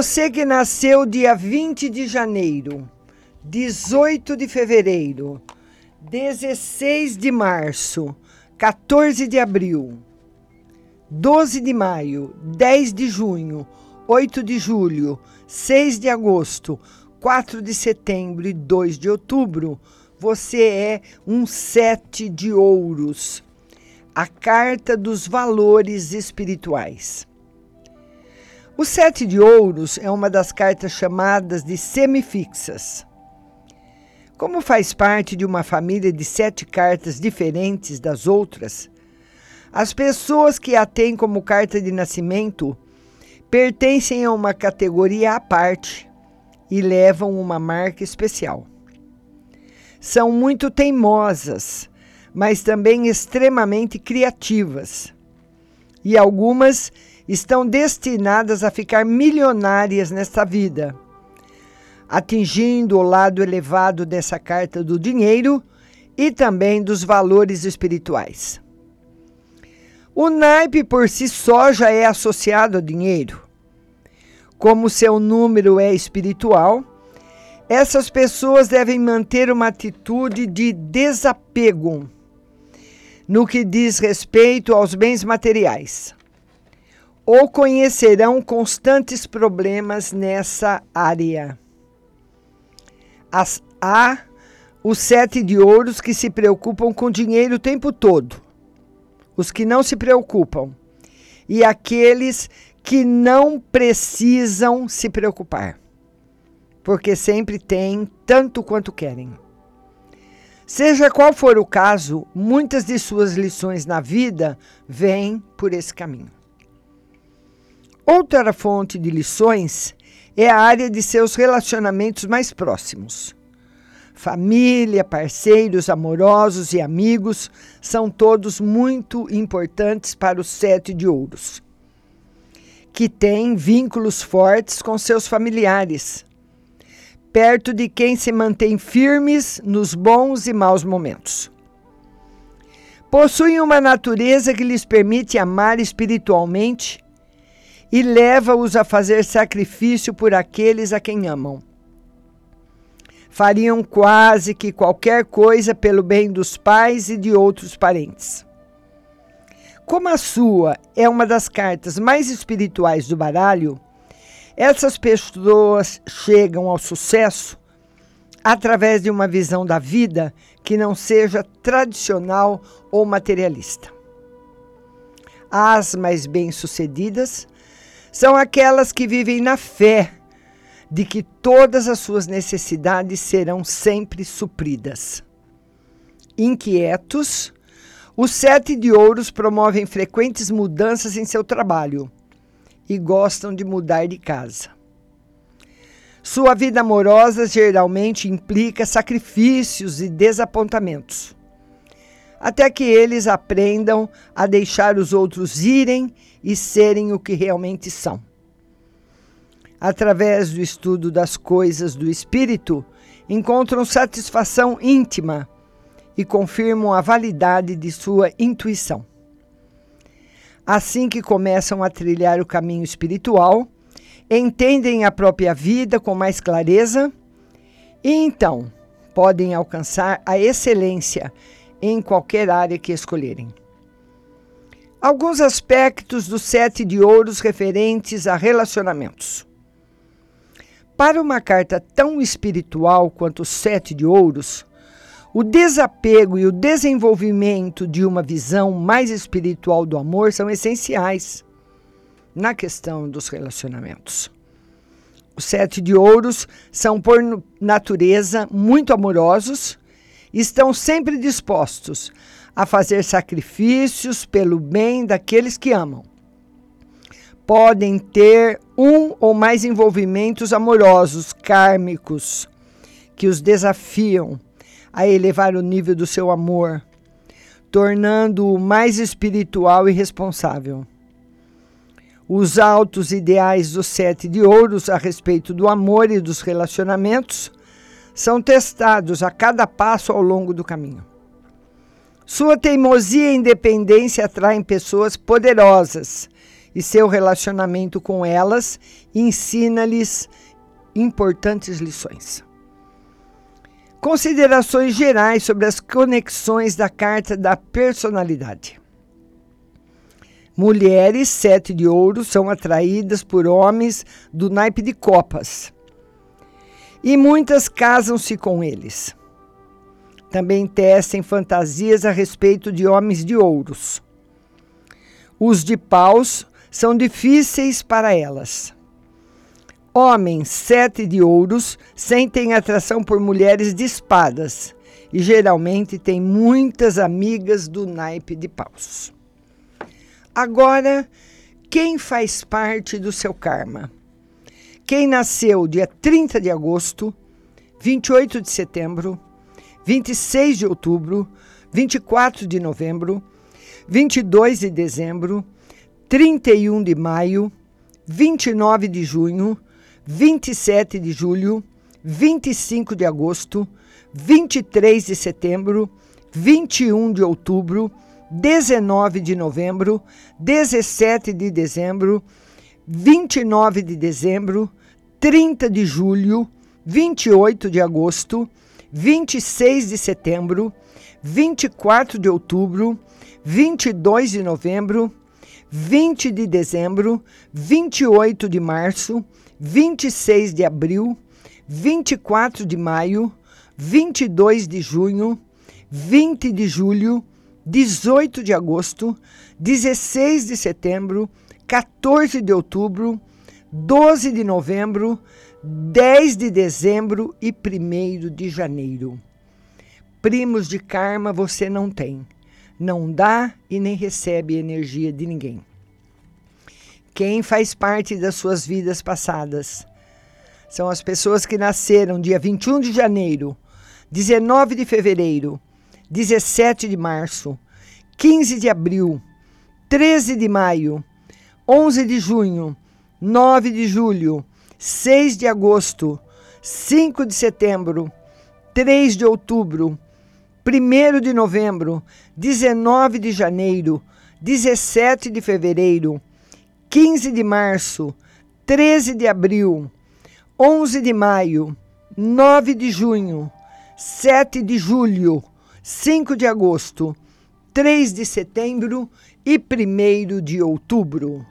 você que nasceu dia 20 de janeiro, 18 de fevereiro, 16 de março, 14 de abril, 12 de maio, 10 de junho, 8 de julho, 6 de agosto, 4 de setembro e 2 de outubro, você é um sete de ouros, a carta dos valores espirituais. O sete de ouros é uma das cartas chamadas de semifixas. Como faz parte de uma família de sete cartas diferentes das outras, as pessoas que a têm como carta de nascimento pertencem a uma categoria à parte e levam uma marca especial. São muito teimosas, mas também extremamente criativas. E algumas estão destinadas a ficar milionárias nesta vida, atingindo o lado elevado dessa carta do dinheiro e também dos valores espirituais. O naipe por si só já é associado ao dinheiro. Como seu número é espiritual, essas pessoas devem manter uma atitude de desapego no que diz respeito aos bens materiais ou conhecerão constantes problemas nessa área. As, há os sete de ouros que se preocupam com dinheiro o tempo todo, os que não se preocupam, e aqueles que não precisam se preocupar, porque sempre têm tanto quanto querem. Seja qual for o caso, muitas de suas lições na vida vêm por esse caminho. Outra fonte de lições é a área de seus relacionamentos mais próximos. Família, parceiros amorosos e amigos são todos muito importantes para o sete de ouros, que tem vínculos fortes com seus familiares, perto de quem se mantém firmes nos bons e maus momentos. Possuem uma natureza que lhes permite amar espiritualmente e leva-os a fazer sacrifício por aqueles a quem amam. Fariam quase que qualquer coisa pelo bem dos pais e de outros parentes. Como a sua é uma das cartas mais espirituais do baralho, essas pessoas chegam ao sucesso através de uma visão da vida que não seja tradicional ou materialista. As mais bem-sucedidas são aquelas que vivem na fé de que todas as suas necessidades serão sempre supridas. Inquietos, os sete de ouros promovem frequentes mudanças em seu trabalho e gostam de mudar de casa. Sua vida amorosa geralmente implica sacrifícios e desapontamentos, até que eles aprendam a deixar os outros irem e serem o que realmente são. Através do estudo das coisas do espírito, encontram satisfação íntima e confirmam a validade de sua intuição. Assim que começam a trilhar o caminho espiritual, entendem a própria vida com mais clareza e então podem alcançar a excelência em qualquer área que escolherem. Alguns aspectos do sete de ouros referentes a relacionamentos. Para uma carta tão espiritual quanto o sete de ouros, o desapego e o desenvolvimento de uma visão mais espiritual do amor são essenciais na questão dos relacionamentos. Os sete de ouros são, por natureza, muito amorosos estão sempre dispostos a fazer sacrifícios pelo bem daqueles que amam. Podem ter um ou mais envolvimentos amorosos kármicos que os desafiam a elevar o nível do seu amor, tornando-o mais espiritual e responsável. Os altos ideais dos sete de ouros a respeito do amor e dos relacionamentos são testados a cada passo ao longo do caminho. Sua teimosia e independência atraem pessoas poderosas e seu relacionamento com elas ensina-lhes importantes lições. Considerações gerais sobre as conexões da carta da personalidade. Mulheres, sete de ouro, são atraídas por homens do naipe de copas. E muitas casam-se com eles. Também tecem fantasias a respeito de homens de ouros. Os de paus são difíceis para elas. Homens sete de ouros sentem atração por mulheres de espadas e geralmente têm muitas amigas do naipe de paus. Agora, quem faz parte do seu karma? Quem nasceu dia 30 de agosto, 28 de setembro, 26 de outubro, 24 de novembro, 22 de dezembro, 31 de maio, 29 de junho, 27 de julho, 25 de agosto, 23 de setembro, 21 de outubro, 19 de novembro, 17 de dezembro, 29 de dezembro, 30 de julho, 28 de agosto, 26 de setembro, 24 de outubro, 22 de novembro, 20 de dezembro, 28 de março, 26 de abril, 24 de maio, 22 de junho, 20 de julho, 18 de agosto, 16 de setembro, 14 de outubro, 12 de novembro, 10 de dezembro e 1 de janeiro. Primos de karma você não tem. Não dá e nem recebe energia de ninguém quem faz parte das suas vidas passadas. São as pessoas que nasceram dia 21 de janeiro, 19 de fevereiro, 17 de março, 15 de abril, 13 de maio, 11 de junho, 9 de julho, 6 de agosto, 5 de setembro, 3 de outubro, 1 de novembro, 19 de janeiro, 17 de fevereiro, 15 de março, 13 de abril, 11 de maio, 9 de junho, 7 de julho, 5 de agosto, 3 de setembro e 1 de outubro.